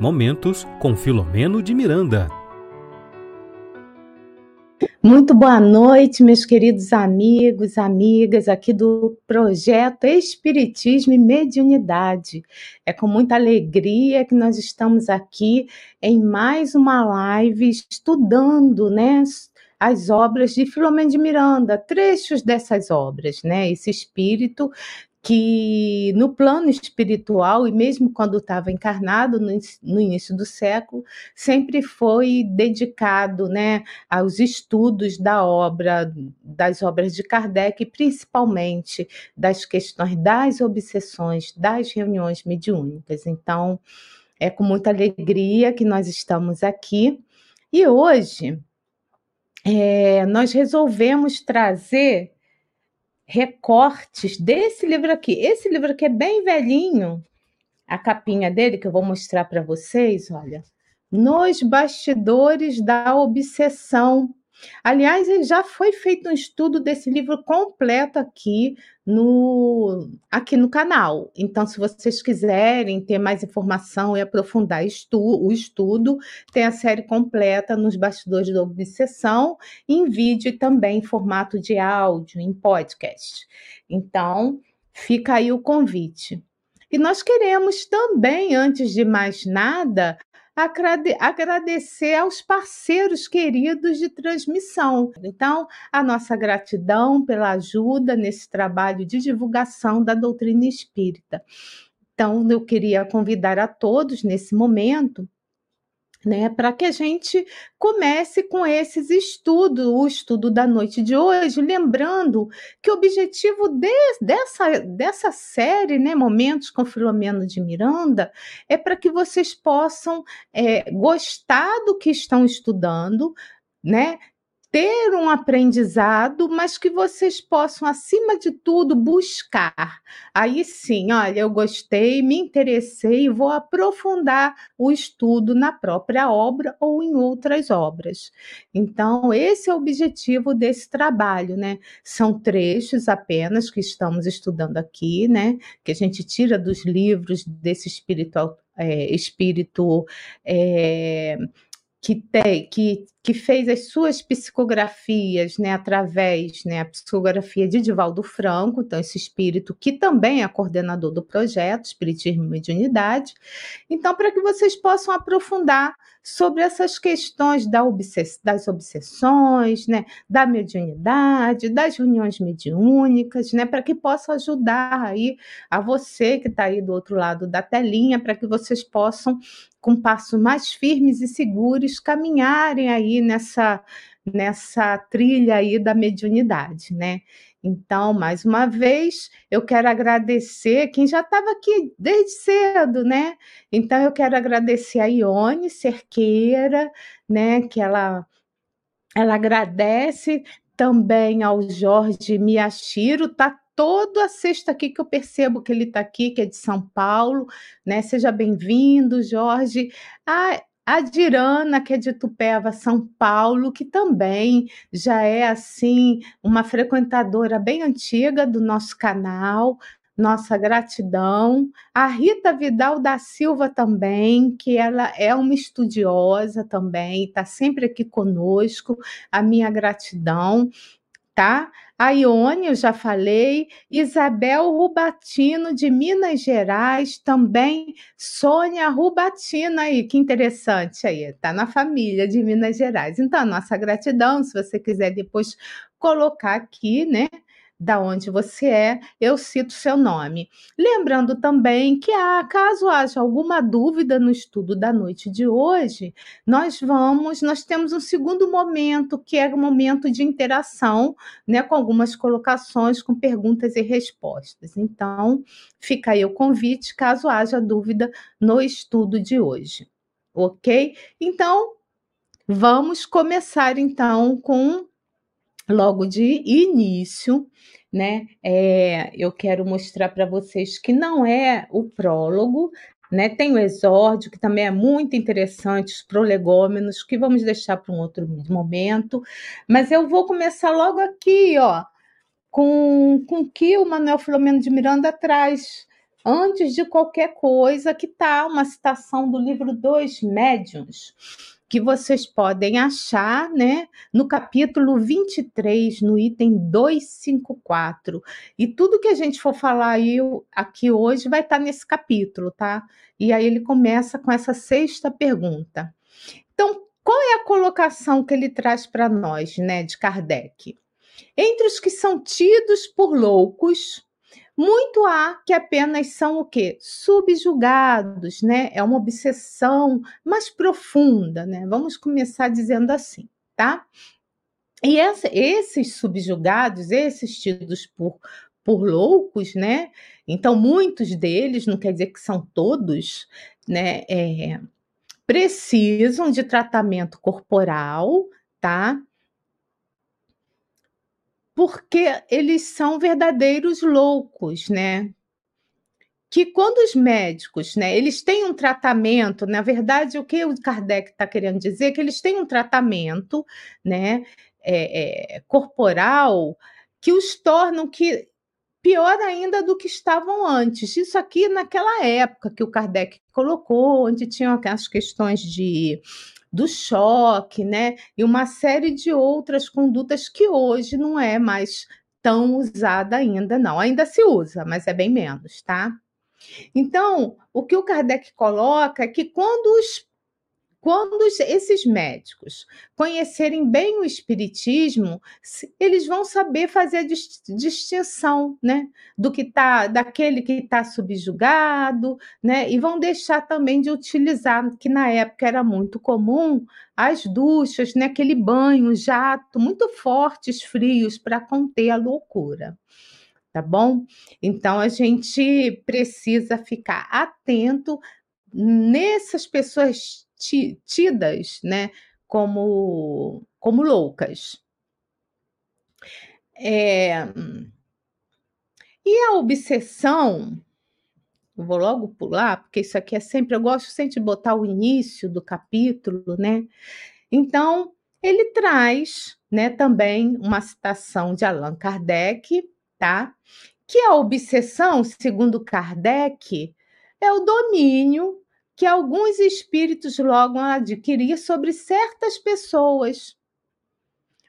Momentos com Filomeno de Miranda. Muito boa noite, meus queridos amigos, amigas aqui do projeto Espiritismo e Mediunidade. É com muita alegria que nós estamos aqui em mais uma live estudando, né, as obras de Filomeno de Miranda, trechos dessas obras, né? Esse espírito que no plano espiritual, e mesmo quando estava encarnado no, início do século, sempre foi dedicado né, aos estudos da obra, das obras de Kardec, principalmente das questões das obsessões, das reuniões mediúnicas. Então, é com muita alegria que nós estamos aqui. E hoje é, nós resolvemos trazer recortes desse livro aqui. Esse livro aqui é bem velhinho, a capinha dele, que eu vou mostrar para vocês, olha. Nos bastidores da obsessão, Aliás, já foi feito um estudo desse livro completo aqui no, aqui no canal. Então, se vocês quiserem ter mais informação e aprofundar estu, o estudo, tem a série completa nos bastidores da obsessão, em vídeo e também em formato de áudio, em podcast. Então, fica aí o convite. E nós queremos também, antes de mais nada, agradecer aos parceiros queridos de transmissão. Então, a nossa gratidão pela ajuda nesse trabalho de divulgação da doutrina espírita. Então, eu queria convidar a todos nesse momento né, para que a gente comece com esses estudos, o estudo da noite de hoje, lembrando que o objetivo de, dessa, dessa série, né, Momentos com Filomeno de Miranda, é para que vocês possam é, gostar do que estão estudando, né? Ter um aprendizado, mas que vocês possam, acima de tudo, buscar. Aí sim, olha, eu gostei, me interessei, vou aprofundar o estudo na própria obra ou em outras obras. Então, esse é o objetivo desse trabalho, né? São trechos apenas que estamos estudando aqui, né? Que a gente tira dos livros desse espiritual, é, espírito. É, que, tem, que, que fez as suas psicografias né, através né, a psicografia de Divaldo Franco, então esse espírito que também é coordenador do projeto Espiritismo e Mediunidade. Então, para que vocês possam aprofundar sobre essas questões da obsess das obsessões, né, da mediunidade, das reuniões mediúnicas, né, para que possa ajudar aí a você que está aí do outro lado da telinha, para que vocês possam com passos mais firmes e seguros, caminharem aí nessa, nessa trilha aí da mediunidade, né? Então, mais uma vez, eu quero agradecer quem já estava aqui desde cedo, né? Então, eu quero agradecer a Ione Cerqueira, né? Que ela, ela agradece também ao Jorge Miyashiro, tá toda sexta aqui que eu percebo que ele está aqui, que é de São Paulo, né? Seja bem-vindo, Jorge. A, a Dirana, que é de Tupéva, São Paulo, que também já é assim uma frequentadora bem antiga do nosso canal. Nossa gratidão. A Rita Vidal da Silva também, que ela é uma estudiosa também, está sempre aqui conosco. A minha gratidão tá? A Ione, eu já falei, Isabel Rubatino, de Minas Gerais, também Sônia Rubatino aí, que interessante aí, tá na família de Minas Gerais. Então, nossa gratidão, se você quiser depois colocar aqui, né, da onde você é, eu cito seu nome. Lembrando também que, ah, caso haja alguma dúvida no estudo da noite de hoje, nós vamos, nós temos um segundo momento, que é o momento de interação, né, com algumas colocações, com perguntas e respostas. Então, fica aí o convite, caso haja dúvida no estudo de hoje. Ok? Então, vamos começar então com logo de início, né? É, eu quero mostrar para vocês que não é o prólogo, né? Tem o exórdio, que também é muito interessante, os prolegômenos, que vamos deixar para um outro momento. Mas eu vou começar logo aqui, ó, com, com o que o Manuel Filomeno de Miranda traz antes de qualquer coisa, que está uma citação do livro Dois Médiuns, que vocês podem achar, né, no capítulo 23, no item 254. E tudo que a gente for falar aí, aqui hoje vai estar tá nesse capítulo, tá? E aí ele começa com essa sexta pergunta. Então, qual é a colocação que ele traz para nós, né, de Kardec? Entre os que são tidos por loucos, muito há que apenas são o quê? Subjugados, né? É uma obsessão mais profunda, né? Vamos começar dizendo assim, tá? E essa, esses subjugados, esses tidos por, por loucos, né? Então, muitos deles, não quer dizer que são todos, né? É, precisam de tratamento corporal, tá? Porque eles são verdadeiros loucos, né? Que quando os médicos, né, eles têm um tratamento, na verdade, o que o Kardec está querendo dizer é que eles têm um tratamento, né, é, é, corporal que os tornam que pior ainda do que estavam antes. Isso aqui naquela época que o Kardec colocou, onde tinham aquelas questões de do choque, né? E uma série de outras condutas que hoje não é mais tão usada ainda, não. Ainda se usa, mas é bem menos, tá? Então, o que o Kardec coloca é que quando os quando esses médicos conhecerem bem o espiritismo, eles vão saber fazer a distinção, né, do que tá, daquele que está subjugado, né, e vão deixar também de utilizar, que na época era muito comum, as duchas, né, aquele banho, jato, muito fortes, frios, para conter a loucura tá bom? Então a gente precisa ficar atento nessas pessoas tidas né, como, como loucas. É, e a obsessão, vou logo pular, porque isso aqui é sempre, eu gosto sempre de botar o início do capítulo, né? Então, ele traz, né, também uma citação de Allan Kardec, tá? Que a obsessão, segundo Kardec, é o domínio que alguns espíritos logo adquirir sobre certas pessoas.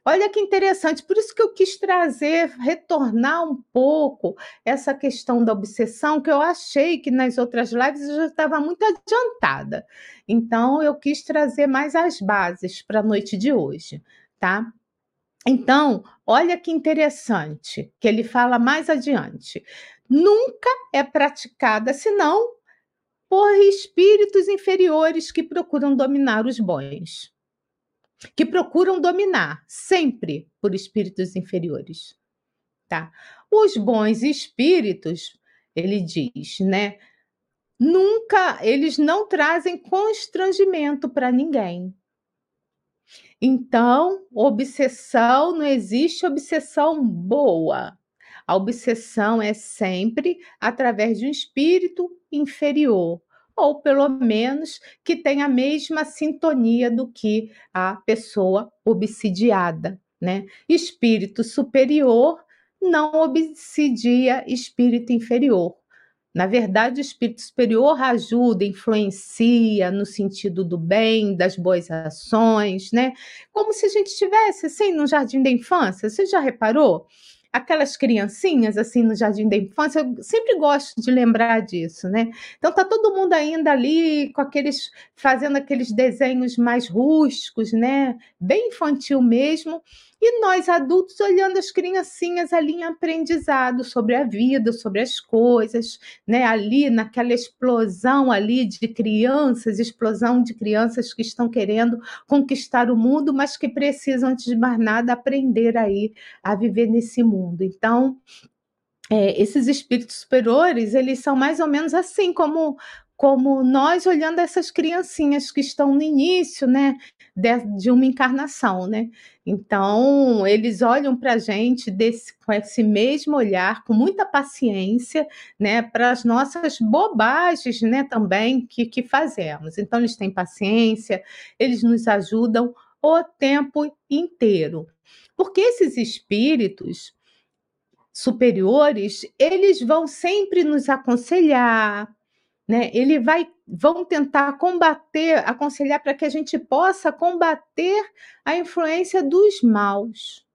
Olha que interessante, por isso que eu quis trazer, retornar um pouco essa questão da obsessão, que eu achei que nas outras lives eu já estava muito adiantada. Então, eu quis trazer mais as bases para a noite de hoje, tá? Então, olha que interessante, que ele fala mais adiante. Nunca é praticada senão por espíritos inferiores que procuram dominar os bons. Que procuram dominar sempre por espíritos inferiores. Tá? Os bons espíritos, ele diz, né? Nunca, eles não trazem constrangimento para ninguém. Então, obsessão, não existe obsessão boa. A obsessão é sempre através de um espírito inferior, ou pelo menos que tem a mesma sintonia do que a pessoa obsidiada, né? Espírito superior não obsidia espírito inferior. Na verdade, o espírito superior ajuda, influencia no sentido do bem, das boas ações, né? Como se a gente estivesse assim no jardim da infância. Você já reparou? Aquelas criancinhas assim no jardim da infância, eu sempre gosto de lembrar disso, né? Então tá todo mundo ainda ali com aqueles fazendo aqueles desenhos mais rústicos, né? Bem infantil mesmo. E nós adultos olhando as criancinhas ali em aprendizado sobre a vida, sobre as coisas, né? Ali naquela explosão ali de crianças, explosão de crianças que estão querendo conquistar o mundo, mas que precisam antes de mais nada aprender aí a viver nesse mundo. Então, é, esses espíritos superiores, eles são mais ou menos assim como como nós olhando essas criancinhas que estão no início, né, de, de uma encarnação, né? Então, eles olham para a gente desse, com esse mesmo olhar, com muita paciência, né, para as nossas bobagens, né, também que, que fazemos. Então, eles têm paciência, eles nos ajudam o tempo inteiro. Porque esses espíritos, superiores, eles vão sempre nos aconselhar, né? Ele vai vão tentar combater, aconselhar para que a gente possa combater a influência dos maus.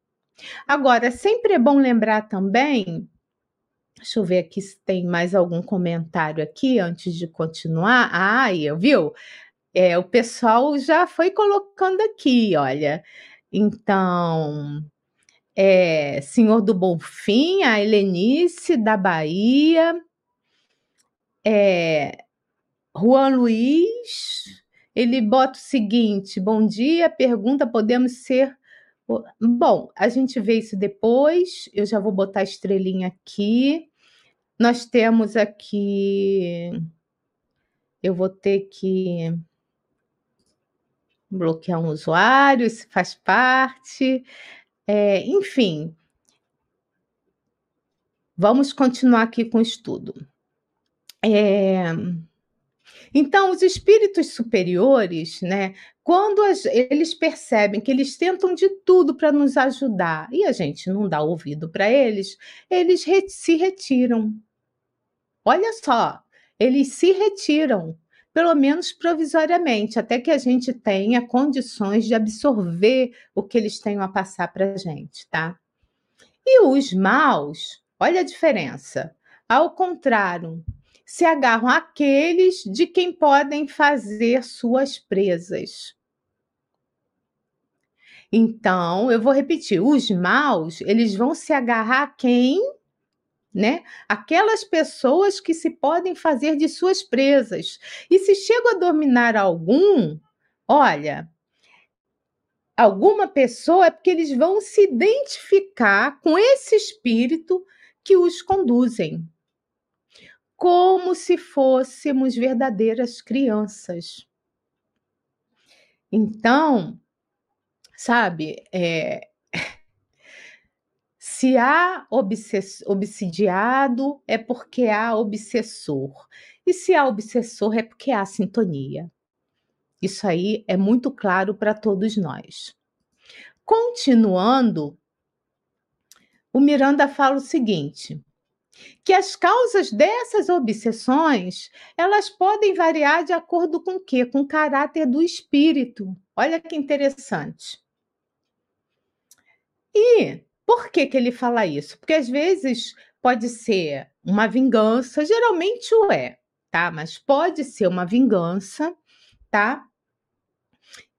Agora, sempre é bom lembrar também, deixa eu ver aqui se tem mais algum comentário aqui antes de continuar. Ah, viu? É, o pessoal já foi colocando aqui, olha. Então, é, Senhor do Bonfim, a Helenice da Bahia, é, Juan Luiz, ele bota o seguinte: bom dia, pergunta, podemos ser. Bom, a gente vê isso depois. Eu já vou botar a estrelinha aqui. Nós temos aqui. Eu vou ter que bloquear um usuário, isso faz parte. É, enfim, vamos continuar aqui com o estudo. É, então, os espíritos superiores, né, quando as, eles percebem que eles tentam de tudo para nos ajudar e a gente não dá ouvido para eles, eles re, se retiram. Olha só, eles se retiram, pelo menos provisoriamente, até que a gente tenha condições de absorver o que eles têm a passar para a gente, tá? E os maus, olha a diferença. Ao contrário, se agarram àqueles de quem podem fazer suas presas. Então, eu vou repetir, os maus, eles vão se agarrar a quem? Né? Aquelas pessoas que se podem fazer de suas presas. E se chego a dominar algum, olha, alguma pessoa é porque eles vão se identificar com esse espírito que os conduzem como se fôssemos verdadeiras crianças. Então, sabe, é, se há obsidiado, é porque há obsessor. E se há obsessor, é porque há sintonia. Isso aí é muito claro para todos nós. Continuando, o Miranda fala o seguinte: que as causas dessas obsessões, elas podem variar de acordo com o quê? Com o caráter do espírito. Olha que interessante. E por que que ele fala isso? Porque às vezes pode ser uma vingança, geralmente o é, tá? Mas pode ser uma vingança, tá?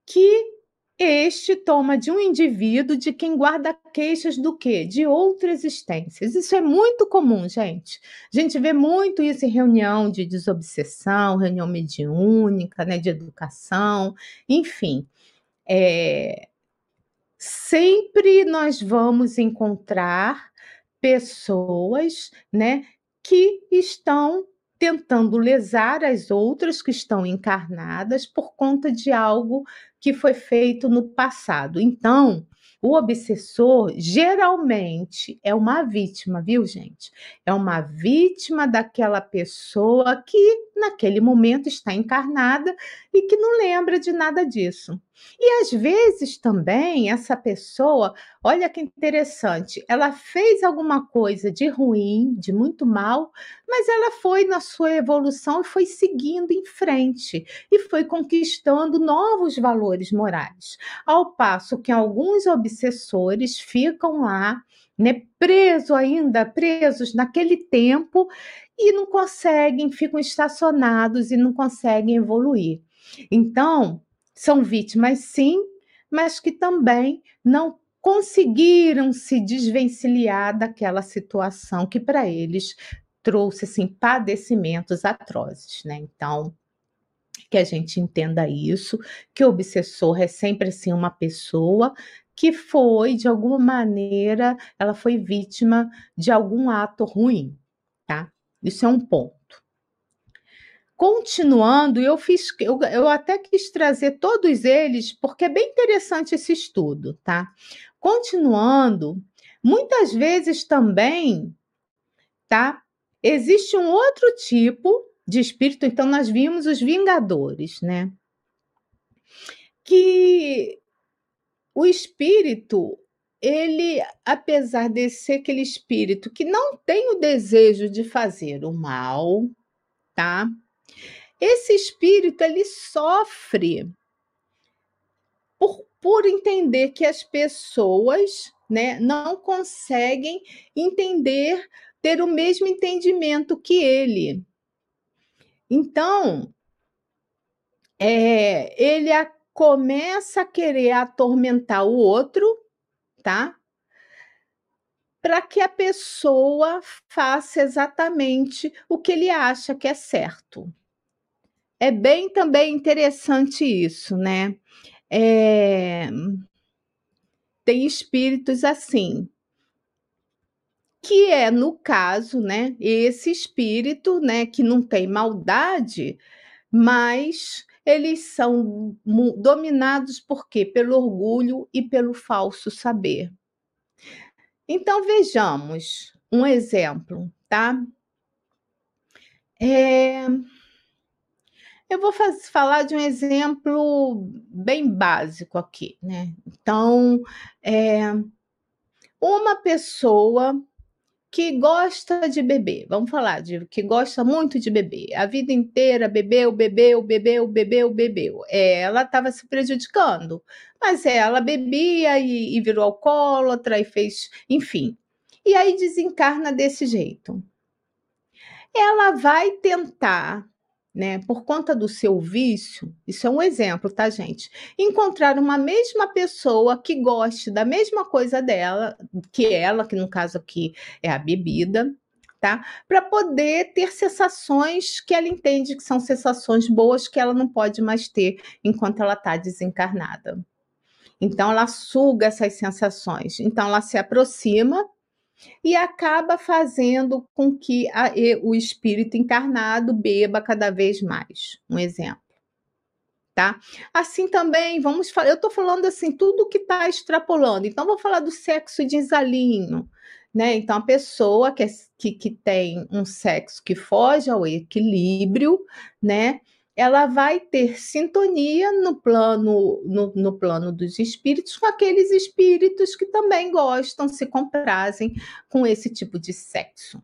Que este toma de um indivíduo de quem guarda queixas do quê? De outras existências. Isso é muito comum, gente. A gente vê muito isso em reunião de desobsessão, reunião mediúnica, né, de educação, enfim. É... Sempre nós vamos encontrar pessoas, né, que estão tentando lesar as outras que estão encarnadas por conta de algo que foi feito no passado. Então, o obsessor geralmente é uma vítima, viu, gente? É uma vítima daquela pessoa que naquele momento está encarnada e que não lembra de nada disso. E às vezes também essa pessoa, olha que interessante, ela fez alguma coisa de ruim, de muito mal, mas ela foi na sua evolução e foi seguindo em frente e foi conquistando novos valores morais. Ao passo que alguns obsessores ficam lá, né, preso ainda, presos naquele tempo e não conseguem, ficam estacionados e não conseguem evoluir. Então, são vítimas, sim, mas que também não conseguiram se desvencilhar daquela situação que para eles trouxe assim padecimentos atrozes, né? Então, que a gente entenda isso, que o obsessor é sempre assim uma pessoa que foi de alguma maneira, ela foi vítima de algum ato ruim, tá? Isso é um ponto. Continuando, eu fiz, eu, eu até quis trazer todos eles, porque é bem interessante esse estudo, tá? Continuando, muitas vezes também, tá? Existe um outro tipo de espírito, então nós vimos os vingadores, né? Que o espírito ele, apesar de ser aquele espírito que não tem o desejo de fazer o mal, tá? Esse espírito ele sofre por, por entender que as pessoas, né, não conseguem entender, ter o mesmo entendimento que ele. Então, é, ele a, começa a querer atormentar o outro, tá? Para que a pessoa faça exatamente o que ele acha que é certo. É bem também interessante isso, né? É... Tem espíritos assim, que é no caso, né? Esse espírito, né, que não tem maldade, mas eles são dominados por quê? Pelo orgulho e pelo falso saber. Então vejamos um exemplo, tá? É... Eu vou falar de um exemplo bem básico aqui, né? Então, é... uma pessoa que gosta de beber, vamos falar de que gosta muito de beber, a vida inteira bebeu, bebeu, bebeu, bebeu, bebeu. É, ela estava se prejudicando, mas ela bebia e, e virou alcoólatra e fez, enfim. E aí desencarna desse jeito. Ela vai tentar né, por conta do seu vício, isso é um exemplo, tá, gente? Encontrar uma mesma pessoa que goste da mesma coisa dela, que ela, que no caso aqui é a bebida, tá? Para poder ter sensações que ela entende que são sensações boas que ela não pode mais ter enquanto ela está desencarnada. Então ela suga essas sensações. Então ela se aproxima e acaba fazendo com que a, o espírito encarnado beba cada vez mais. Um exemplo. Tá? Assim também, vamos eu estou falando assim, tudo que está extrapolando. Então, vou falar do sexo desalinho. Né? Então, a pessoa que, é, que, que tem um sexo que foge ao equilíbrio, né? Ela vai ter sintonia no plano no, no, plano dos espíritos com aqueles espíritos que também gostam, se comprazem com esse tipo de sexo.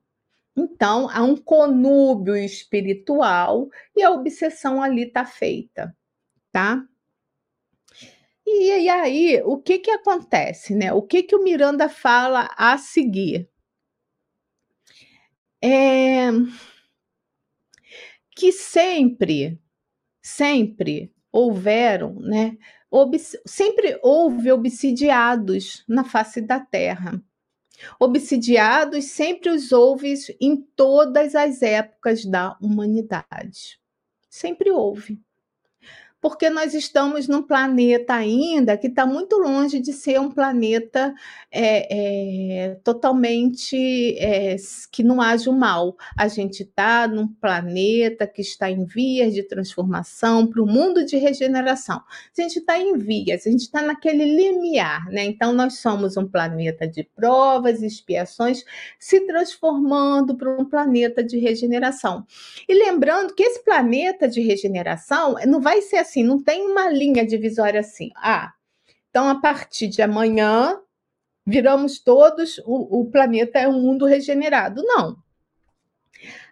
Então, há um conúbio espiritual e a obsessão ali está feita, tá? E, e, aí, o que que acontece, né? O que que o Miranda fala a seguir? É que sempre sempre houveram, né? sempre houve obsidiados na face da terra. Obsidiados sempre os houve em todas as épocas da humanidade. Sempre houve porque nós estamos num planeta ainda que está muito longe de ser um planeta é, é, totalmente é, que não haja o mal. A gente está num planeta que está em vias de transformação para o mundo de regeneração. A gente está em vias, a gente está naquele limiar, né? Então nós somos um planeta de provas expiações se transformando para um planeta de regeneração. E lembrando que esse planeta de regeneração não vai ser assim assim, não tem uma linha divisória assim. Ah, então a partir de amanhã viramos todos, o, o planeta é um mundo regenerado. Não.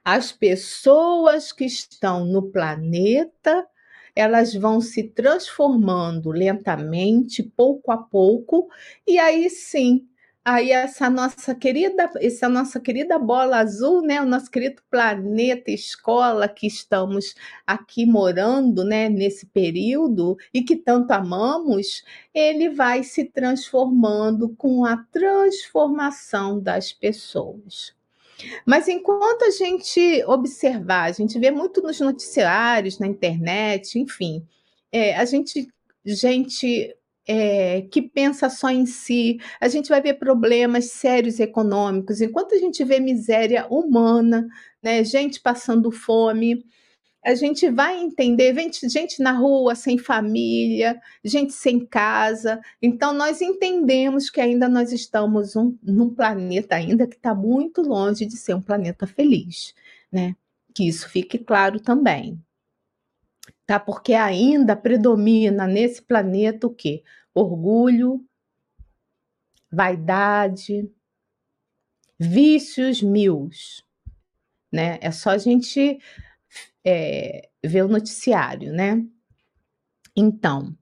As pessoas que estão no planeta, elas vão se transformando lentamente, pouco a pouco, e aí sim aí essa nossa querida, essa nossa querida bola azul, né, o nosso querido planeta escola que estamos aqui morando, né, nesse período e que tanto amamos, ele vai se transformando com a transformação das pessoas. Mas enquanto a gente observar, a gente vê muito nos noticiários, na internet, enfim, é, a gente gente é, que pensa só em si, a gente vai ver problemas sérios econômicos, enquanto a gente vê miséria humana, né, gente passando fome, a gente vai entender, gente, gente na rua sem família, gente sem casa. Então nós entendemos que ainda nós estamos um, num planeta ainda que está muito longe de ser um planeta feliz, né? Que isso fique claro também tá? Porque ainda predomina nesse planeta o quê? Orgulho, vaidade, vícios mil, né? É só a gente é, ver o noticiário, né? Então,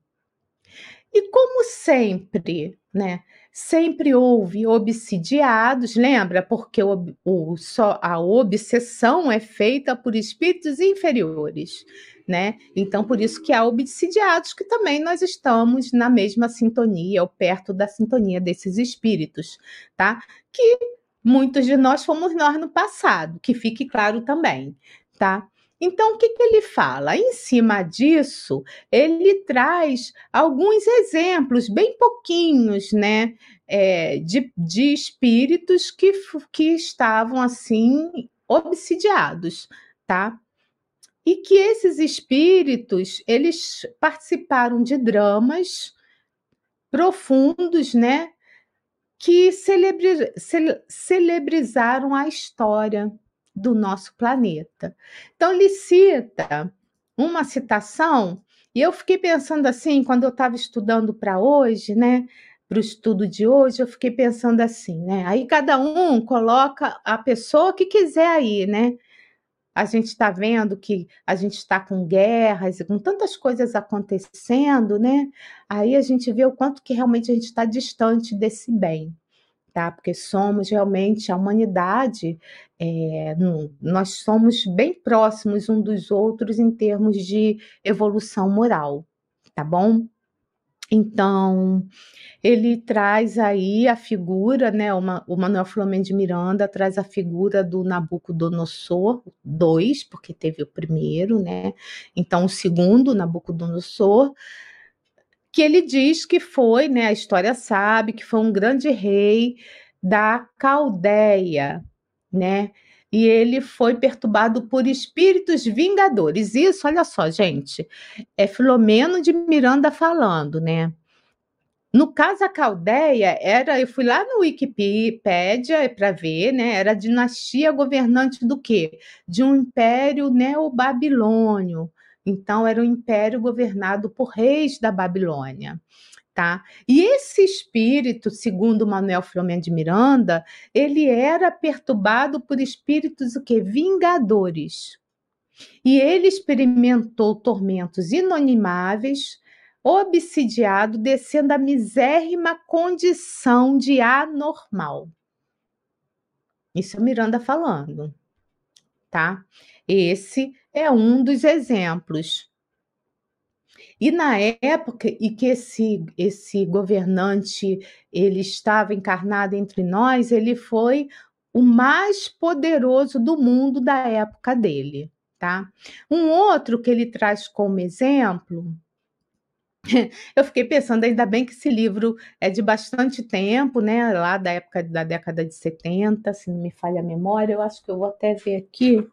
e como sempre, né? Sempre houve obsidiados, lembra? Porque o, o, só, a obsessão é feita por espíritos inferiores, né? Então, por isso que há obsidiados, que também nós estamos na mesma sintonia, ou perto da sintonia desses espíritos, tá? Que muitos de nós fomos nós no passado, que fique claro também, tá? Então, o que, que, ele fala? Em cima disso, ele traz alguns exemplos, bem pouquinhos, né, é, de, de espíritos que, que estavam assim obsidiados, tá? E que esses espíritos, eles participaram de dramas profundos, né, que celebri, celebrizaram a história do nosso planeta. Então, ele cita uma citação, e eu fiquei pensando assim, quando eu estava estudando para hoje, né? Para o estudo de hoje, eu fiquei pensando assim, né? Aí cada um coloca a pessoa que quiser aí, né? A gente está vendo que a gente está com guerras e com tantas coisas acontecendo, né? Aí a gente vê o quanto que realmente a gente está distante desse bem tá? Porque somos realmente a humanidade, é, nós somos bem próximos um dos outros em termos de evolução moral, tá bom? Então, ele traz aí a figura, né? Uma, o Manuel Flamengo de Miranda traz a figura do Nabucodonosor II, porque teve o primeiro, né? Então, o segundo, Nabucodonosor, que ele diz que foi, né, a história sabe, que foi um grande rei da Caldeia, né? E ele foi perturbado por espíritos vingadores. Isso, olha só, gente, é Filomeno de Miranda falando, né? No caso, a Caldeia era, eu fui lá no Wikipédia para ver, né? Era a dinastia governante do quê? De um império neobabilônio. Então, era um império governado por reis da Babilônia. Tá? E esse espírito, segundo Manuel Filomeno de Miranda, ele era perturbado por espíritos o que vingadores. E ele experimentou tormentos inanimáveis, obsidiado, descendo a misérrima condição de anormal. Isso é Miranda falando, tá? Esse é um dos exemplos. E na época e que esse, esse governante ele estava encarnado entre nós, ele foi o mais poderoso do mundo da época dele, tá? Um outro que ele traz como exemplo, eu fiquei pensando, ainda bem que esse livro é de bastante tempo, né? Lá da época da década de 70, se não me falha a memória, eu acho que eu vou até ver aqui.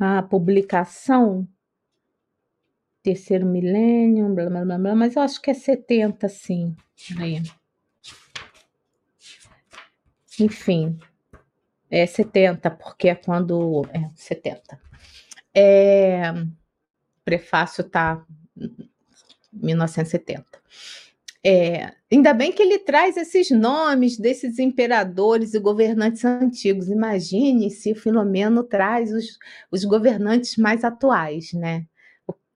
A publicação, terceiro milênio, blá, blá, blá, blá, mas eu acho que é 70, sim. Aí. Enfim, é 70, porque é quando. É, 70. É, prefácio tá 1970. É, ainda bem que ele traz esses nomes desses imperadores e governantes antigos. Imagine se Filomeno traz os, os governantes mais atuais, né?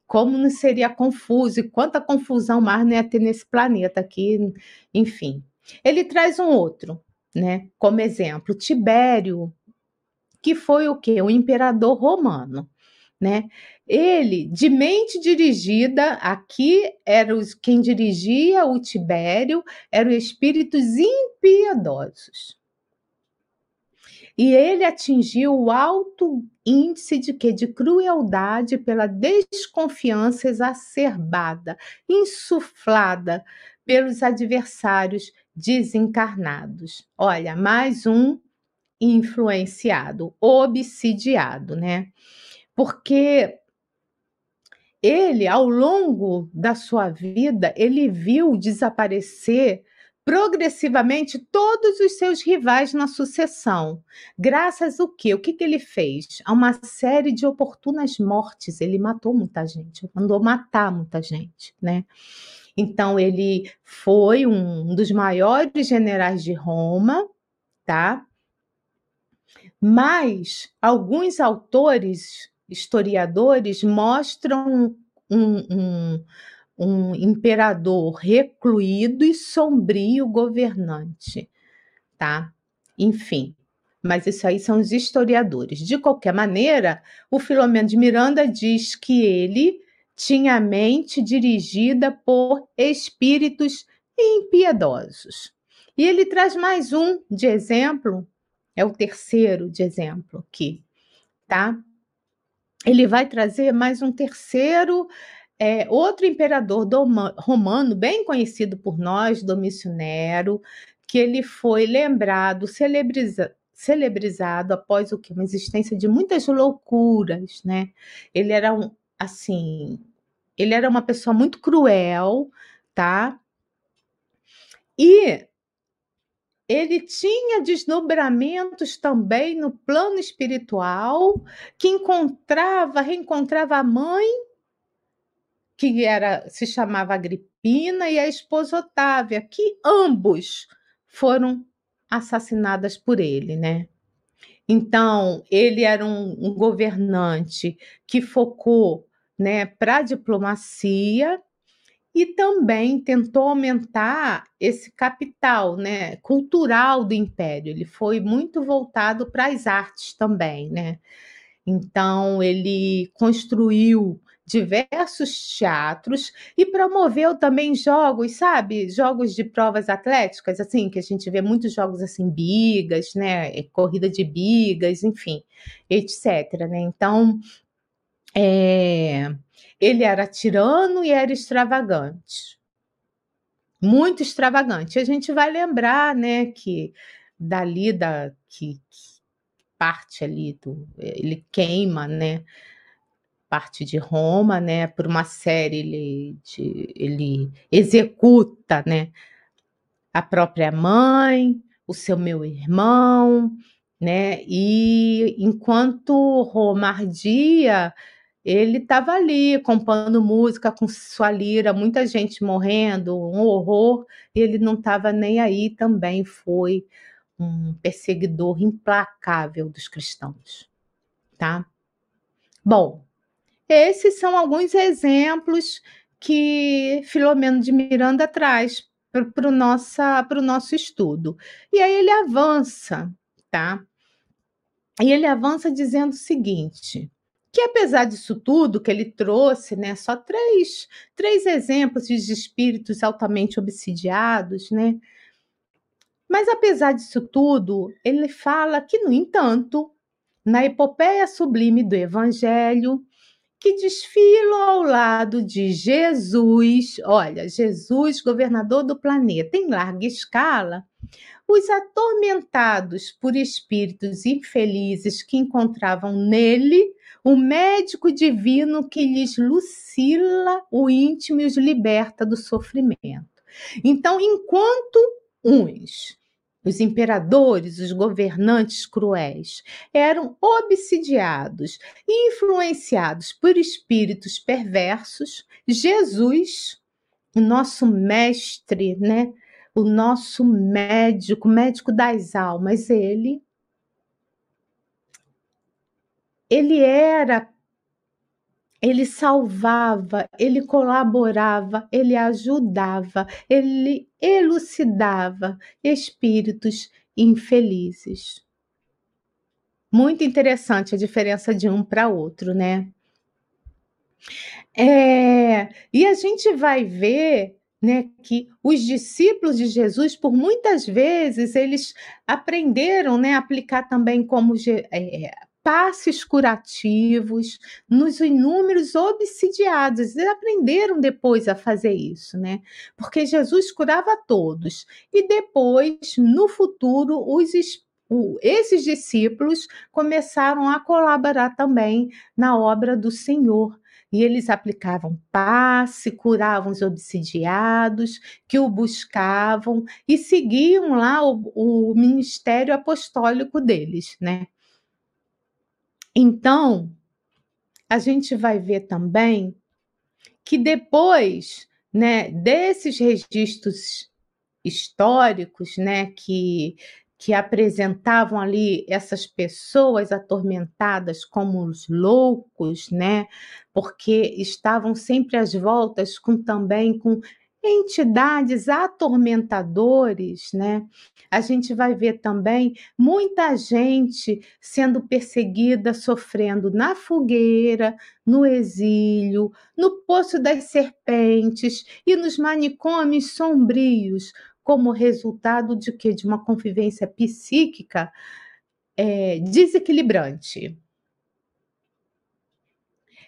Como não seria confuso e quanta confusão mais não ia ter nesse planeta aqui, enfim. Ele traz um outro, né? Como exemplo, Tibério, que foi o quê? O imperador romano, né? Ele, de mente dirigida, aqui era os, quem dirigia o Tibério, eram espíritos impiedosos. E ele atingiu o alto índice de que de crueldade pela desconfiança exacerbada, insuflada pelos adversários desencarnados. Olha, mais um influenciado, obsidiado, né? Porque ele, ao longo da sua vida, ele viu desaparecer progressivamente todos os seus rivais na sucessão. Graças ao quê? O que, que ele fez? A uma série de oportunas mortes. Ele matou muita gente, mandou matar muita gente, né? Então, ele foi um dos maiores generais de Roma, tá? Mas alguns autores, historiadores, mostram um, um, um imperador recluído e sombrio governante, tá? Enfim, mas isso aí são os historiadores. De qualquer maneira, o Filomeno de Miranda diz que ele tinha a mente dirigida por espíritos impiedosos. E ele traz mais um de exemplo, é o terceiro de exemplo aqui, tá? Ele vai trazer mais um terceiro, é, outro imperador romano, bem conhecido por nós, Domício Nero, que ele foi lembrado, celebriza, celebrizado após o que? Uma existência de muitas loucuras, né? Ele era um, assim, ele era uma pessoa muito cruel, tá? E ele tinha desdobramentos também no plano espiritual, que encontrava, reencontrava a mãe, que era se chamava Agripina, e a esposa Otávia, que ambos foram assassinadas por ele, né? Então, ele era um, um governante que focou né, para a diplomacia e também tentou aumentar esse capital né, cultural do império. Ele foi muito voltado para as artes também. Né? Então, ele construiu diversos teatros e promoveu também jogos, sabe? Jogos de provas atléticas, assim, que a gente vê muitos jogos assim, bigas, né? Corrida de bigas, enfim, etc. Né? Então, é, ele era tirano e era extravagante. Muito extravagante. A gente vai lembrar, né, que dali da que, que parte ali do ele queima, né, parte de Roma, né, por uma série ele, de, ele executa, né, a própria mãe, o seu meu irmão, né, e enquanto Roma ardia, ele estava ali compondo música com sua lira, muita gente morrendo, um horror, e ele não estava nem aí também foi um perseguidor implacável dos cristãos, tá? Bom, esses são alguns exemplos que Filomeno de Miranda traz para o nosso estudo. E aí ele avança, tá? E ele avança dizendo o seguinte: que apesar disso tudo que ele trouxe, né, só três, três exemplos de espíritos altamente obsidiados, né? Mas apesar disso tudo, ele fala que, no entanto, na epopeia sublime do Evangelho, que desfilam ao lado de Jesus, olha, Jesus, governador do planeta, em larga escala, os atormentados por espíritos infelizes que encontravam nele o médico divino que lhes lucila o íntimo e os liberta do sofrimento. Então, enquanto uns, os imperadores, os governantes cruéis, eram obsidiados e influenciados por espíritos perversos, Jesus, o nosso mestre, né? O nosso médico, médico das almas, ele ele era, ele salvava, ele colaborava, ele ajudava, ele elucidava espíritos infelizes. Muito interessante a diferença de um para outro, né? É, e a gente vai ver né, que os discípulos de Jesus, por muitas vezes, eles aprenderam né, a aplicar também como é, passes curativos nos inúmeros obsidiados. Eles aprenderam depois a fazer isso, né? Porque Jesus curava todos. E depois, no futuro, os esses discípulos começaram a colaborar também na obra do Senhor. E eles aplicavam passe, curavam os obsidiados, que o buscavam e seguiam lá o, o ministério apostólico deles, né? Então, a gente vai ver também que depois né, desses registros históricos, né, que que apresentavam ali essas pessoas atormentadas como os loucos, né? Porque estavam sempre às voltas com também com entidades atormentadores, né? A gente vai ver também muita gente sendo perseguida, sofrendo na fogueira, no exílio, no poço das serpentes e nos manicômios sombrios, como resultado de que de uma convivência psíquica é, desequilibrante.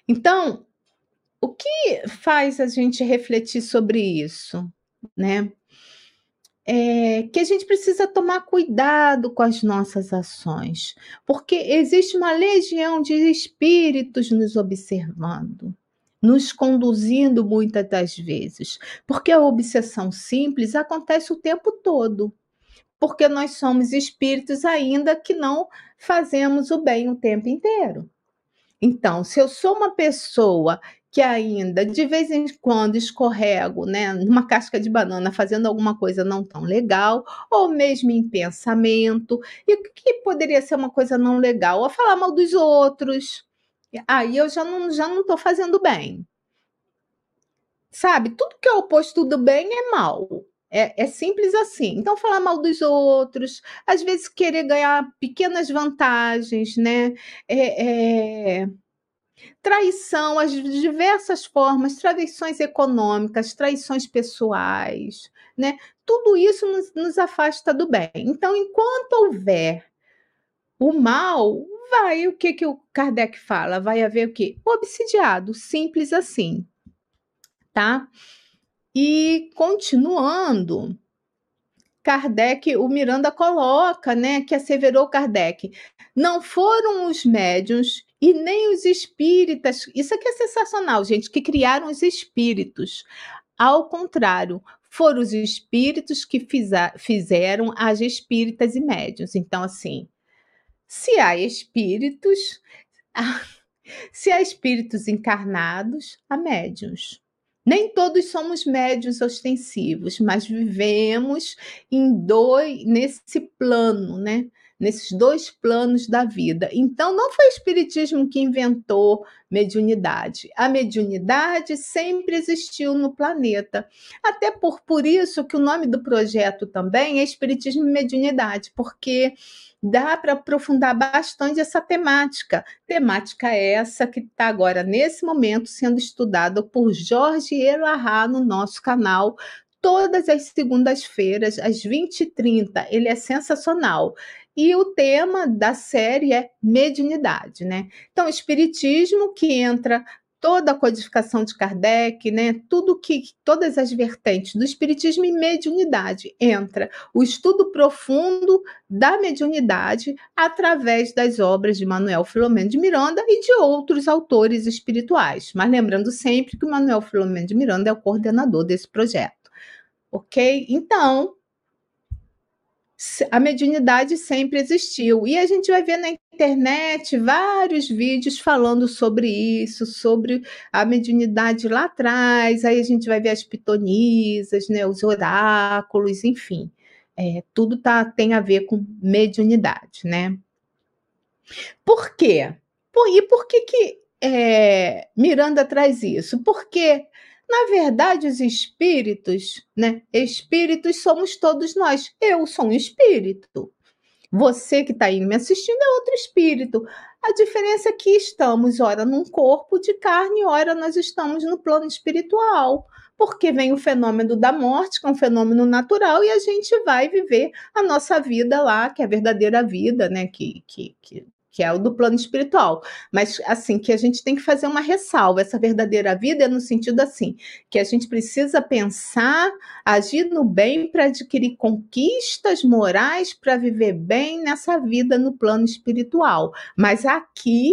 Então, o que faz a gente refletir sobre isso, né? É que a gente precisa tomar cuidado com as nossas ações, porque existe uma legião de espíritos nos observando, nos conduzindo muitas das vezes, porque a obsessão simples acontece o tempo todo, porque nós somos espíritos ainda que não fazemos o bem o tempo inteiro. Então, se eu sou uma pessoa que ainda de vez em quando escorrego, né, numa casca de banana fazendo alguma coisa não tão legal, ou mesmo em pensamento, e o que poderia ser uma coisa não legal? Ou falar mal dos outros. Aí eu já não já não estou fazendo bem. Sabe? Tudo que é oposto do bem é mal. É, é, simples assim. Então, falar mal dos outros, às vezes querer ganhar pequenas vantagens, né? É, é, Traição, as diversas formas, traições econômicas, traições pessoais, né? Tudo isso nos, nos afasta do bem. Então, enquanto houver o mal, vai o que, que o Kardec fala? Vai haver o quê? Obsidiado, simples assim, tá? E continuando, Kardec, o Miranda coloca, né, que asseverou Kardec, não foram os médiuns e nem os espíritas. Isso aqui é sensacional, gente, que criaram os espíritos. Ao contrário, foram os espíritos que fizeram as espíritas e médios. Então, assim, se há espíritos, se há espíritos encarnados, há médios. Nem todos somos médios ostensivos, mas vivemos em dois nesse plano, né? Nesses dois planos da vida. Então, não foi o Espiritismo que inventou mediunidade. A mediunidade sempre existiu no planeta. Até por, por isso que o nome do projeto também é Espiritismo e Mediunidade, porque dá para aprofundar bastante essa temática. Temática essa que está agora, nesse momento, sendo estudada por Jorge Elahá no nosso canal todas as segundas-feiras, às 20h30. Ele é sensacional. E o tema da série é mediunidade, né? Então, espiritismo que entra toda a codificação de Kardec, né? Tudo que todas as vertentes do espiritismo e mediunidade entra o estudo profundo da mediunidade através das obras de Manuel Filomeno de Miranda e de outros autores espirituais. Mas lembrando sempre que Manuel Filomeno de Miranda é o coordenador desse projeto. OK? Então, a mediunidade sempre existiu. E a gente vai ver na internet vários vídeos falando sobre isso, sobre a mediunidade lá atrás. Aí a gente vai ver as pitonisas, né, os oráculos, enfim. É, tudo tá, tem a ver com mediunidade, né? Por quê? Por, e por que, que é, Miranda traz isso? Porque na verdade, os espíritos, né? Espíritos somos todos nós. Eu sou um espírito. Você que está aí me assistindo é outro espírito. A diferença é que estamos, ora, num corpo de carne, ora, nós estamos no plano espiritual. Porque vem o fenômeno da morte, que é um fenômeno natural, e a gente vai viver a nossa vida lá, que é a verdadeira vida, né? Que, que, que que é o do plano espiritual. Mas, assim, que a gente tem que fazer uma ressalva. Essa verdadeira vida é no sentido assim, que a gente precisa pensar, agir no bem para adquirir conquistas morais para viver bem nessa vida no plano espiritual. Mas aqui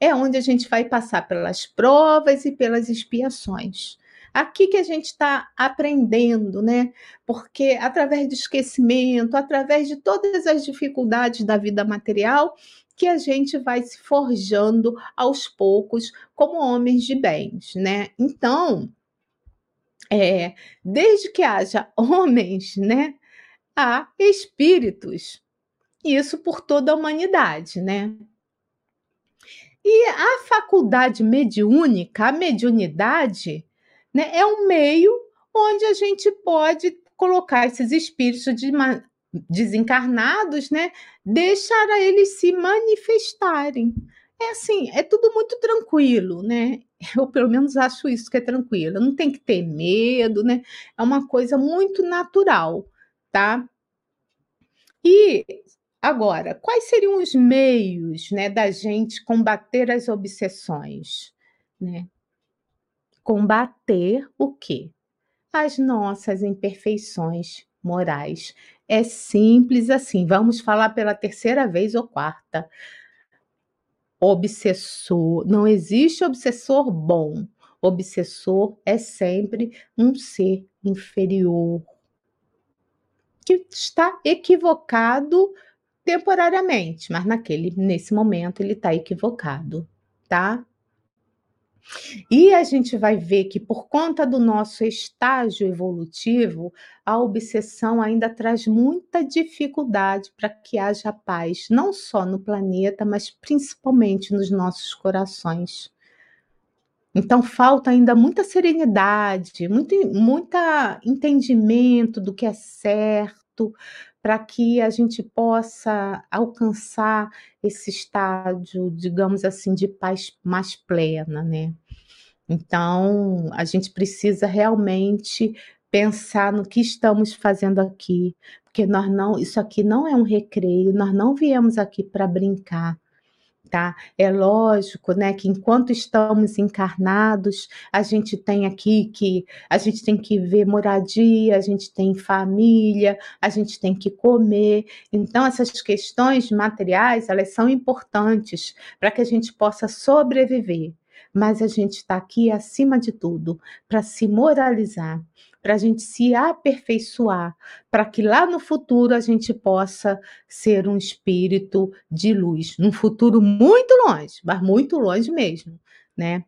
é onde a gente vai passar pelas provas e pelas expiações. Aqui que a gente está aprendendo, né? Porque através do esquecimento, através de todas as dificuldades da vida material, que a gente vai se forjando aos poucos como homens de bens, né? Então, é, desde que haja homens, né, há espíritos. Isso por toda a humanidade, né? E a faculdade mediúnica, a mediunidade, né, é um meio onde a gente pode colocar esses espíritos de desencarnados, né, deixar eles se manifestarem. É assim, é tudo muito tranquilo, né? Eu pelo menos acho isso que é tranquilo. Não tem que ter medo, né? É uma coisa muito natural, tá? E agora, quais seriam os meios, né, da gente combater as obsessões, né? Combater o quê? As nossas imperfeições morais. É simples assim. Vamos falar pela terceira vez ou quarta obsessor. Não existe obsessor bom. Obsessor é sempre um ser inferior que está equivocado temporariamente, mas naquele nesse momento ele está equivocado, tá? E a gente vai ver que, por conta do nosso estágio evolutivo, a obsessão ainda traz muita dificuldade para que haja paz, não só no planeta, mas principalmente nos nossos corações. Então, falta ainda muita serenidade, muito muita entendimento do que é certo, para que a gente possa alcançar esse estágio, digamos assim, de paz mais plena, né? Então, a gente precisa realmente pensar no que estamos fazendo aqui, porque nós não, isso aqui não é um recreio, nós não viemos aqui para brincar tá? É lógico, né, que enquanto estamos encarnados, a gente tem aqui que a gente tem que ver moradia, a gente tem família, a gente tem que comer. Então essas questões materiais, elas são importantes para que a gente possa sobreviver. Mas a gente está aqui acima de tudo para se moralizar, para a gente se aperfeiçoar, para que lá no futuro a gente possa ser um espírito de luz, num futuro muito longe, mas muito longe mesmo, né?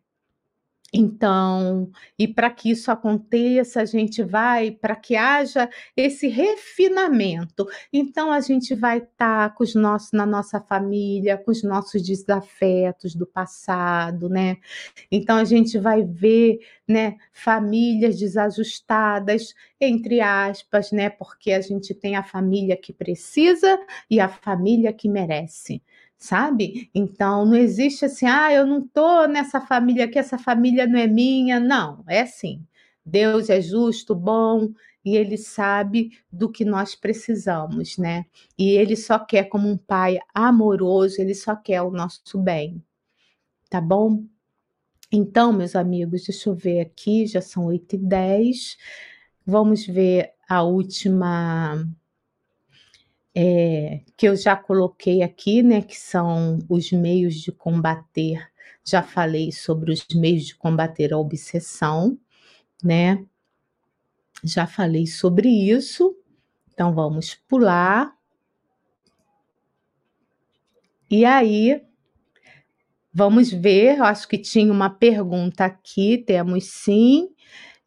Então, e para que isso aconteça, a gente vai, para que haja esse refinamento. Então, a gente vai estar tá com os nossos, na nossa família, com os nossos desafetos do passado, né? Então, a gente vai ver, né, famílias desajustadas, entre aspas, né? Porque a gente tem a família que precisa e a família que merece sabe? Então não existe assim, ah, eu não tô nessa família aqui, essa família não é minha. Não, é assim. Deus é justo, bom, e ele sabe do que nós precisamos, né? E ele só quer como um pai amoroso, ele só quer o nosso bem. Tá bom? Então, meus amigos, deixa eu ver aqui, já são 8 e 10. Vamos ver a última é, que eu já coloquei aqui, né, que são os meios de combater. Já falei sobre os meios de combater a obsessão, né? Já falei sobre isso. Então vamos pular. E aí, vamos ver. Eu acho que tinha uma pergunta aqui. Temos sim.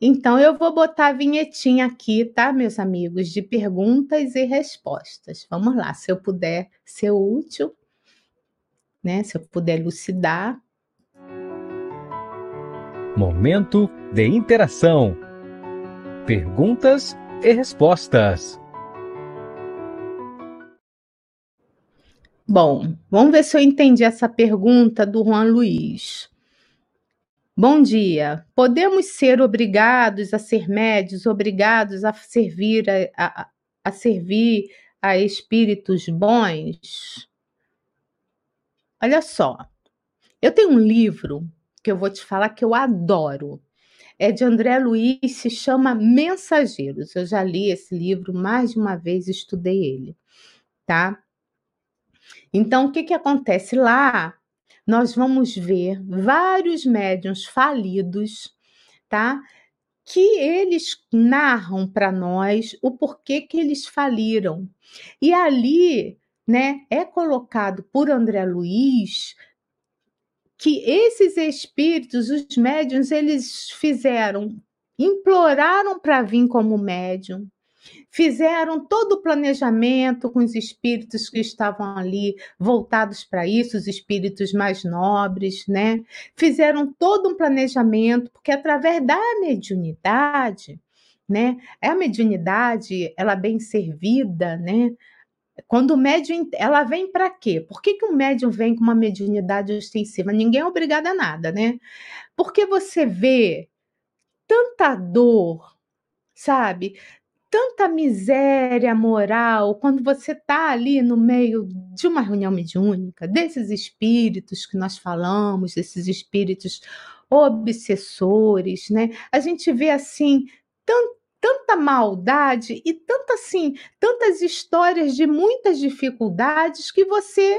Então, eu vou botar a vinhetinha aqui, tá, meus amigos, de perguntas e respostas. Vamos lá, se eu puder ser útil, né? Se eu puder elucidar. Momento de interação. Perguntas e respostas. Bom, vamos ver se eu entendi essa pergunta do Juan Luiz. Bom dia. Podemos ser obrigados a ser médios, obrigados a servir a, a, a servir a espíritos bons? Olha só, eu tenho um livro que eu vou te falar que eu adoro. É de André Luiz, se chama Mensageiros. Eu já li esse livro mais de uma vez, estudei ele, tá? Então, o que que acontece lá? Nós vamos ver vários médiums falidos, tá? Que eles narram para nós o porquê que eles faliram. E ali, né, é colocado por André Luiz que esses espíritos, os médiums, eles fizeram imploraram para vir como médium, fizeram todo o planejamento com os espíritos que estavam ali voltados para isso, os espíritos mais nobres, né? Fizeram todo um planejamento, porque através da mediunidade, né? É a mediunidade, ela bem servida, né? Quando o médium, ela vem para quê? Por que, que um médium vem com uma mediunidade ostensiva? Ninguém é obrigado a nada, né? Porque você vê tanta dor, sabe? Tanta miséria moral quando você está ali no meio de uma reunião mediúnica, desses espíritos que nós falamos, desses espíritos obsessores, né? A gente vê assim tanta maldade e tanta assim, tantas histórias de muitas dificuldades que você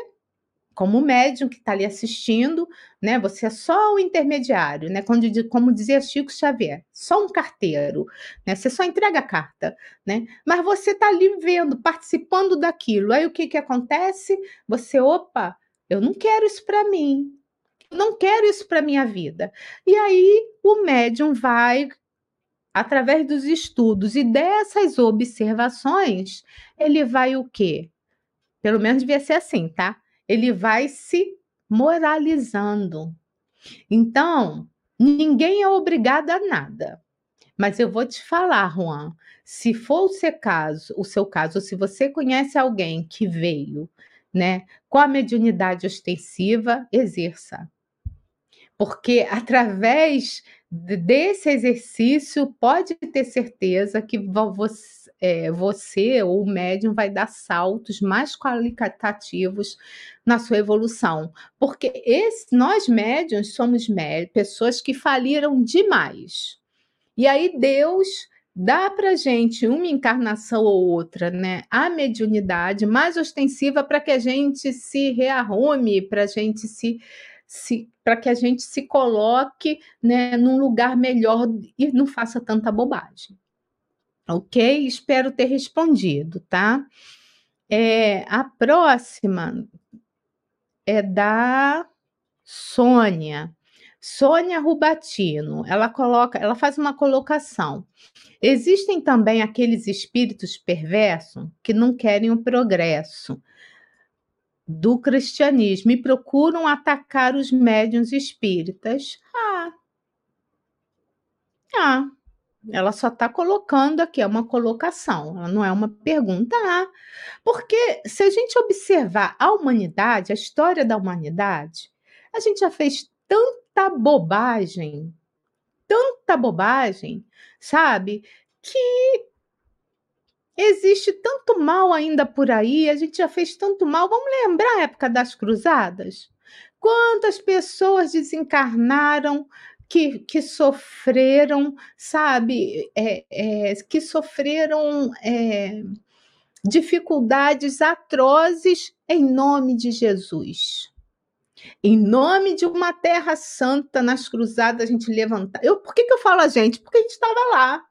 como médium que está ali assistindo, né? Você é só o intermediário, né? Como, como dizia Chico Xavier, só um carteiro, né? Você só entrega a carta, né? Mas você está ali vendo, participando daquilo. Aí o que que acontece? Você, opa, eu não quero isso para mim. Não quero isso para minha vida. E aí o médium vai através dos estudos e dessas observações, ele vai o quê? Pelo menos devia ser assim, tá? Ele vai se moralizando. Então, ninguém é obrigado a nada. Mas eu vou te falar, Juan, se for o seu caso, o seu caso, se você conhece alguém que veio, né, com a mediunidade ostensiva, exerça. Porque através desse exercício, pode ter certeza que você, é, você ou o médium vai dar saltos mais qualitativos na sua evolução. Porque esse, nós médiums somos pessoas que faliram demais. E aí Deus dá para gente uma encarnação ou outra, né? A mediunidade mais ostensiva para que a gente se rearrume, para a gente se se para que a gente se coloque né, num lugar melhor e não faça tanta bobagem. Ok? Espero ter respondido, tá? É, a próxima é da Sônia. Sônia Rubatino, ela coloca, ela faz uma colocação. Existem também aqueles espíritos perversos que não querem o progresso, do cristianismo e procuram atacar os médiuns espíritas. Ah, ah, ela só está colocando aqui, é uma colocação, não é uma pergunta. Ah, porque se a gente observar a humanidade, a história da humanidade, a gente já fez tanta bobagem, tanta bobagem, sabe? Que Existe tanto mal ainda por aí, a gente já fez tanto mal. Vamos lembrar a época das cruzadas? Quantas pessoas desencarnaram que, que sofreram, sabe, é, é, que sofreram é, dificuldades atrozes em nome de Jesus. Em nome de uma terra santa, nas cruzadas a gente levantar. Eu, por que, que eu falo a gente? Porque a gente estava lá.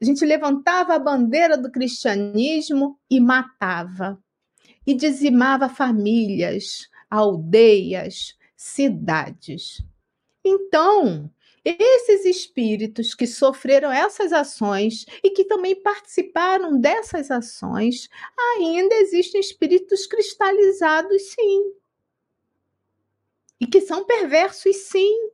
A gente levantava a bandeira do cristianismo e matava, e dizimava famílias, aldeias, cidades. Então, esses espíritos que sofreram essas ações e que também participaram dessas ações, ainda existem espíritos cristalizados, sim. E que são perversos, sim.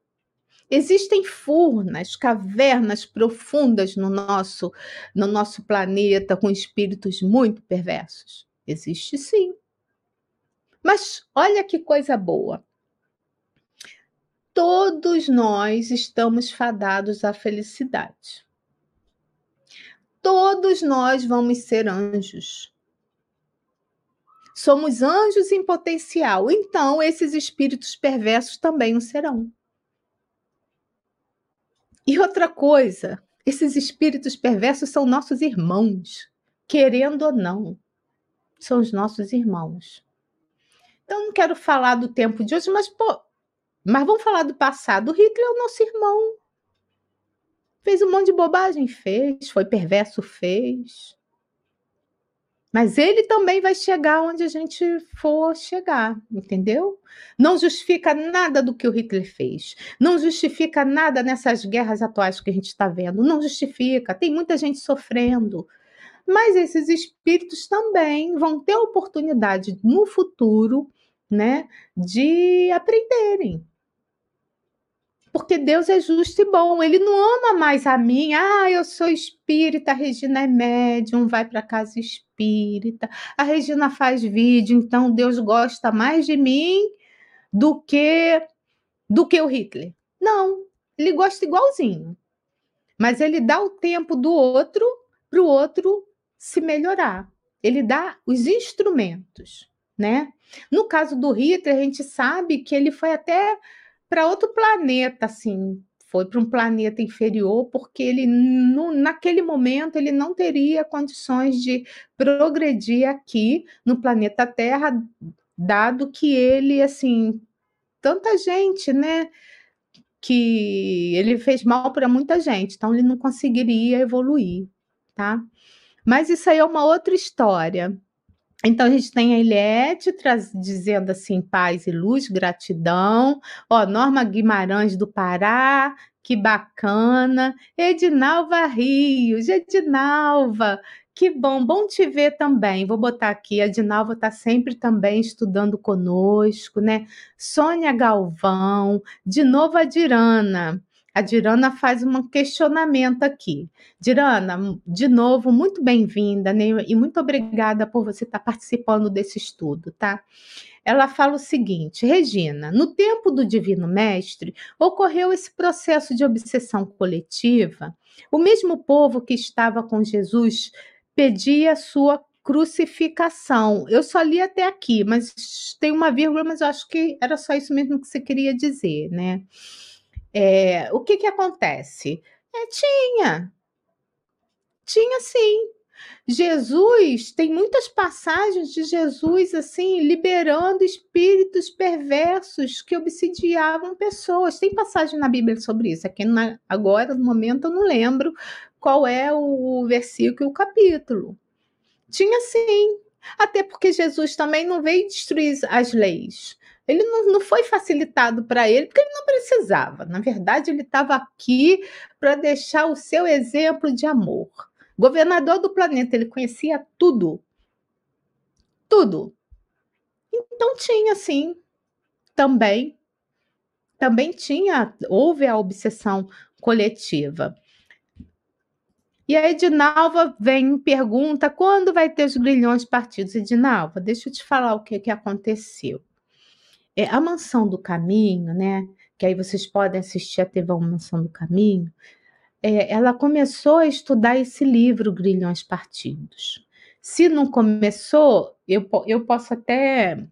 Existem furnas, cavernas profundas no nosso, no nosso planeta com espíritos muito perversos? Existe sim. Mas olha que coisa boa. Todos nós estamos fadados à felicidade. Todos nós vamos ser anjos. Somos anjos em potencial, então esses espíritos perversos também o serão. E outra coisa, esses espíritos perversos são nossos irmãos, querendo ou não, são os nossos irmãos. Então, não quero falar do tempo de hoje, mas, pô, mas vamos falar do passado. O Hitler é o nosso irmão. Fez um monte de bobagem, fez. Foi perverso, fez. Mas ele também vai chegar onde a gente for chegar, entendeu? Não justifica nada do que o Hitler fez. Não justifica nada nessas guerras atuais que a gente está vendo. Não justifica. Tem muita gente sofrendo. Mas esses espíritos também vão ter oportunidade no futuro, né, de aprenderem, porque Deus é justo e bom. Ele não ama mais a mim. Ah, eu sou espírita, a Regina é médium, vai para casa espírita. A Regina faz vídeo, então Deus gosta mais de mim do que do que o Hitler. Não, ele gosta igualzinho. Mas ele dá o tempo do outro para o outro se melhorar. Ele dá os instrumentos, né? No caso do Hitler, a gente sabe que ele foi até para outro planeta, assim, foi para um planeta inferior, porque ele, no, naquele momento, ele não teria condições de progredir aqui no planeta Terra, dado que ele, assim, tanta gente, né? Que ele fez mal para muita gente, então ele não conseguiria evoluir, tá? Mas isso aí é uma outra história. Então a gente tem a Eliette dizendo assim, paz e luz, gratidão. Ó, Norma Guimarães do Pará, que bacana. Edinalva Rios, Edinalva, que bom, bom te ver também. Vou botar aqui, a Edinalva está sempre também estudando conosco, né? Sônia Galvão, de novo a Dirana. A Dirana faz um questionamento aqui. Dirana, de novo, muito bem-vinda né? e muito obrigada por você estar participando desse estudo, tá? Ela fala o seguinte: Regina, no tempo do Divino Mestre, ocorreu esse processo de obsessão coletiva. O mesmo povo que estava com Jesus pedia sua crucificação. Eu só li até aqui, mas tem uma vírgula, mas eu acho que era só isso mesmo que você queria dizer, né? É, o que que acontece? É, tinha. Tinha sim. Jesus, tem muitas passagens de Jesus assim, liberando espíritos perversos que obsidiavam pessoas. Tem passagem na Bíblia sobre isso. Aqui na, agora, no momento, eu não lembro qual é o versículo e o capítulo. Tinha sim. Até porque Jesus também não veio destruir as leis. Ele não, não foi facilitado para ele, porque ele não precisava. Na verdade, ele estava aqui para deixar o seu exemplo de amor. Governador do planeta, ele conhecia tudo. Tudo. Então tinha, sim, também. Também tinha, houve a obsessão coletiva. E a Edinalva vem e pergunta quando vai ter os grilhões partidos. Edinalva, deixa eu te falar o que, que aconteceu. É, a Mansão do Caminho, né? Que aí vocês podem assistir a TV Mansão do Caminho. É, ela começou a estudar esse livro, Grilhões Partidos. Se não começou, eu, eu posso até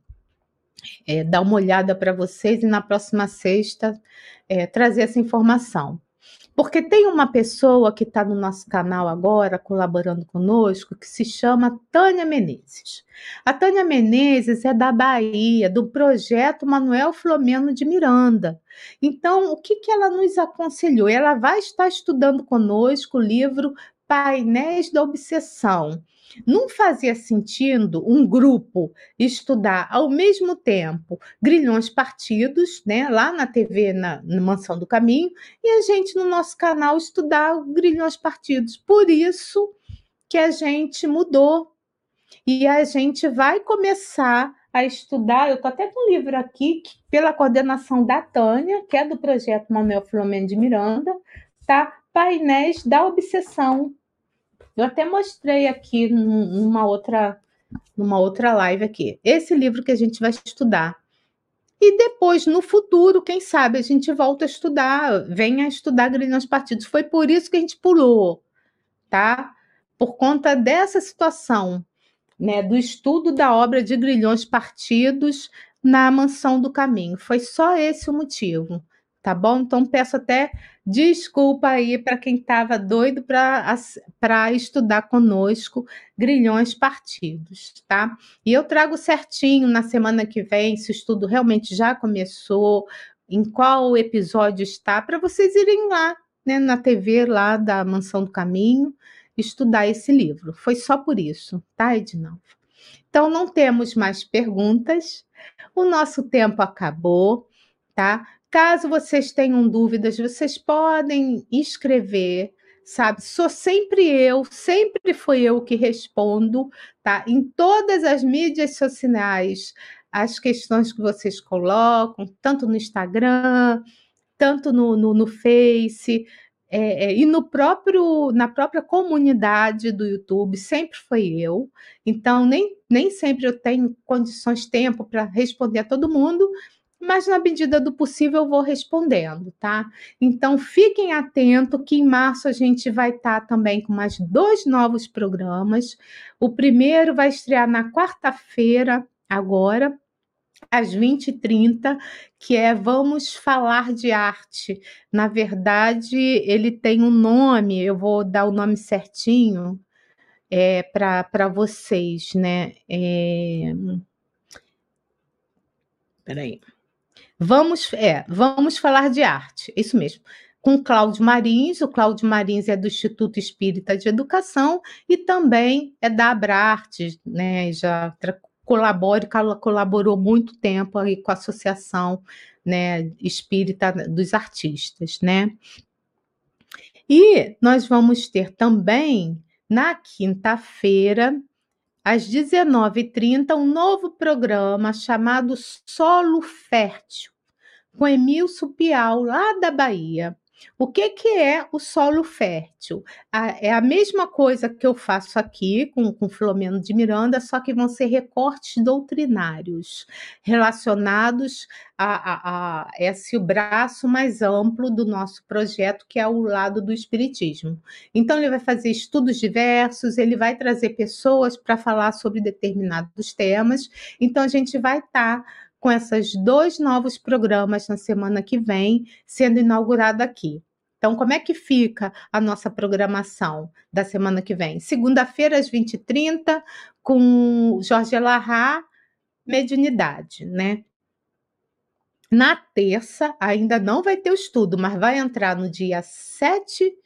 é, dar uma olhada para vocês e na próxima sexta é, trazer essa informação. Porque tem uma pessoa que está no nosso canal agora, colaborando conosco, que se chama Tânia Menezes. A Tânia Menezes é da Bahia, do projeto Manuel Flomeno de Miranda. Então, o que, que ela nos aconselhou? Ela vai estar estudando conosco o livro Painéis da Obsessão. Não fazia sentido um grupo estudar ao mesmo tempo grilhões partidos, né, lá na TV, na, na Mansão do Caminho, e a gente no nosso canal estudar grilhões partidos. Por isso que a gente mudou. E a gente vai começar a estudar. Eu estou até com um livro aqui, que, pela coordenação da Tânia, que é do projeto Manuel Filomeno de Miranda, tá? Painéis da Obsessão. Eu até mostrei aqui numa outra, numa outra live aqui. Esse livro que a gente vai estudar. E depois, no futuro, quem sabe, a gente volta a estudar, venha estudar grilhões partidos. Foi por isso que a gente pulou, tá? Por conta dessa situação, né? Do estudo da obra de grilhões partidos na Mansão do Caminho. Foi só esse o motivo tá bom? Então peço até desculpa aí para quem estava doido para estudar conosco grilhões partidos, tá? E eu trago certinho na semana que vem se o estudo realmente já começou, em qual episódio está, para vocês irem lá, né, na TV lá da Mansão do Caminho, estudar esse livro. Foi só por isso, tá, Edinalva? Então, não temos mais perguntas. O nosso tempo acabou, tá? Caso vocês tenham dúvidas, vocês podem escrever, sabe? Sou sempre eu, sempre foi eu que respondo, tá? Em todas as mídias sociais, as questões que vocês colocam, tanto no Instagram, tanto no, no, no Face, é, é, e no próprio, na própria comunidade do YouTube, sempre foi eu. Então, nem, nem sempre eu tenho condições, tempo para responder a todo mundo, mas na medida do possível eu vou respondendo, tá? Então fiquem atentos que em março a gente vai estar tá também com mais dois novos programas. O primeiro vai estrear na quarta-feira, agora, às 20h30, que é Vamos Falar de Arte. Na verdade, ele tem um nome, eu vou dar o nome certinho é, para vocês, né? É... Peraí. Vamos, é, vamos falar de arte, isso mesmo. Com Cláudio Marins, o Cláudio Marins é do Instituto Espírita de Educação e também é da Abrarte, né? Já colabora, colaborou muito tempo aí com a Associação né, Espírita dos Artistas, né? E nós vamos ter também na quinta-feira às 19h30, um novo programa chamado Solo Fértil, com Emilson Piau, lá da Bahia. O que, que é o solo fértil? é a mesma coisa que eu faço aqui com, com Filomeno de Miranda, só que vão ser recortes doutrinários relacionados a, a, a esse braço mais amplo do nosso projeto, que é o lado do Espiritismo. Então, ele vai fazer estudos diversos, ele vai trazer pessoas para falar sobre determinados temas. Então, a gente vai estar. Tá com esses dois novos programas na semana que vem sendo inaugurado aqui. Então, como é que fica a nossa programação da semana que vem? Segunda-feira, às 20h30, com Jorge Larra, Mediunidade, né? Na terça, ainda não vai ter o estudo, mas vai entrar no dia 7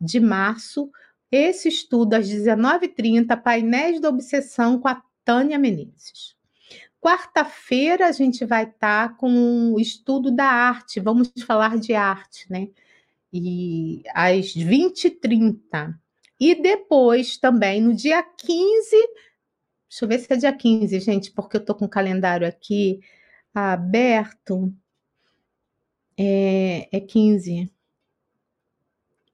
de março, esse estudo às 19h30, Painéis da Obsessão com a Tânia Menezes. Quarta-feira a gente vai estar tá com o estudo da arte, vamos falar de arte, né? E às 20h30. E depois também, no dia 15, deixa eu ver se é dia 15, gente, porque eu estou com o calendário aqui aberto. É, é 15.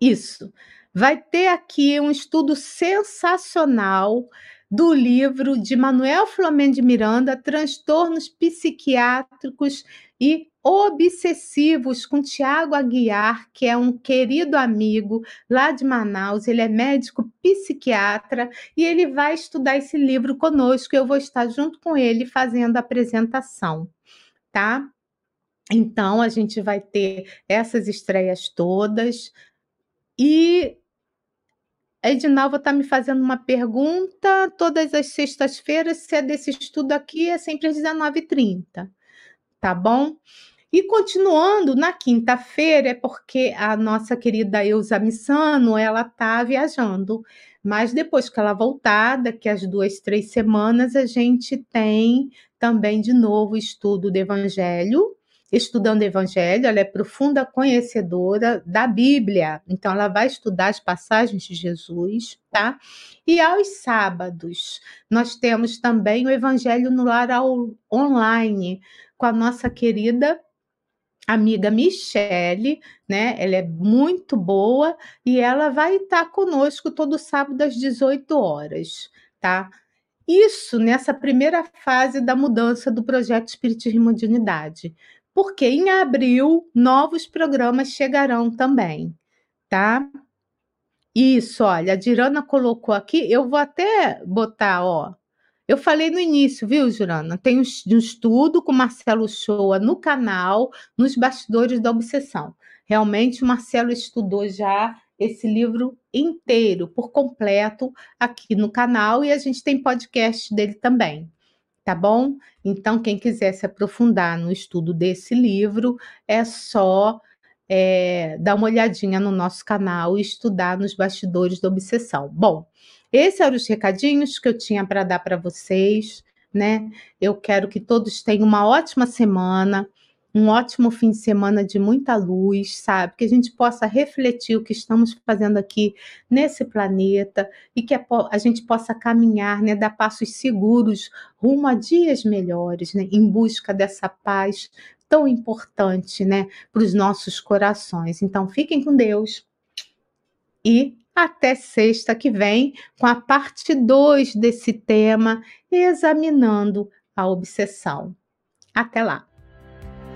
Isso. Vai ter aqui um estudo sensacional do livro de Manuel Flamengo de Miranda, Transtornos Psiquiátricos e Obsessivos, com Tiago Aguiar, que é um querido amigo lá de Manaus. Ele é médico psiquiatra e ele vai estudar esse livro conosco. Eu vou estar junto com ele fazendo a apresentação, tá? Então, a gente vai ter essas estreias todas. E a Edinalva está me fazendo uma pergunta todas as sextas-feiras, se é desse estudo aqui, é sempre às 19h30, tá bom? E continuando, na quinta-feira, é porque a nossa querida Eusa Missano, ela está viajando. Mas depois que ela voltar, daqui às duas, três semanas, a gente tem também de novo o estudo do Evangelho, estudando Evangelho, ela é profunda conhecedora da Bíblia, então ela vai estudar as passagens de Jesus, tá? E aos sábados, nós temos também o Evangelho no Lar online, com a nossa querida amiga Michele, né? Ela é muito boa e ela vai estar conosco todo sábado às 18 horas, tá? Isso nessa primeira fase da mudança do projeto Espiritismo de Unidade porque em abril novos programas chegarão também, tá? Isso, olha, a Dirana colocou aqui, eu vou até botar, ó. Eu falei no início, viu, Jurana? Tem um, estudo com Marcelo Shoa no canal, nos bastidores da obsessão. Realmente, o Marcelo estudou já esse livro inteiro, por completo, aqui no canal, e a gente tem podcast dele também tá bom? Então, quem quiser se aprofundar no estudo desse livro, é só é, dar uma olhadinha no nosso canal e estudar nos bastidores da obsessão. Bom, esses eram os recadinhos que eu tinha para dar para vocês, né? Eu quero que todos tenham uma ótima semana um ótimo fim de semana de muita luz, sabe? Que a gente possa refletir o que estamos fazendo aqui nesse planeta e que a, gente possa caminhar, né, dar passos seguros rumo a dias melhores, né, em busca dessa paz tão importante, né, para os nossos corações. Então, fiquem com Deus e até sexta que vem com a parte 2 desse tema, examinando a obsessão. Até lá!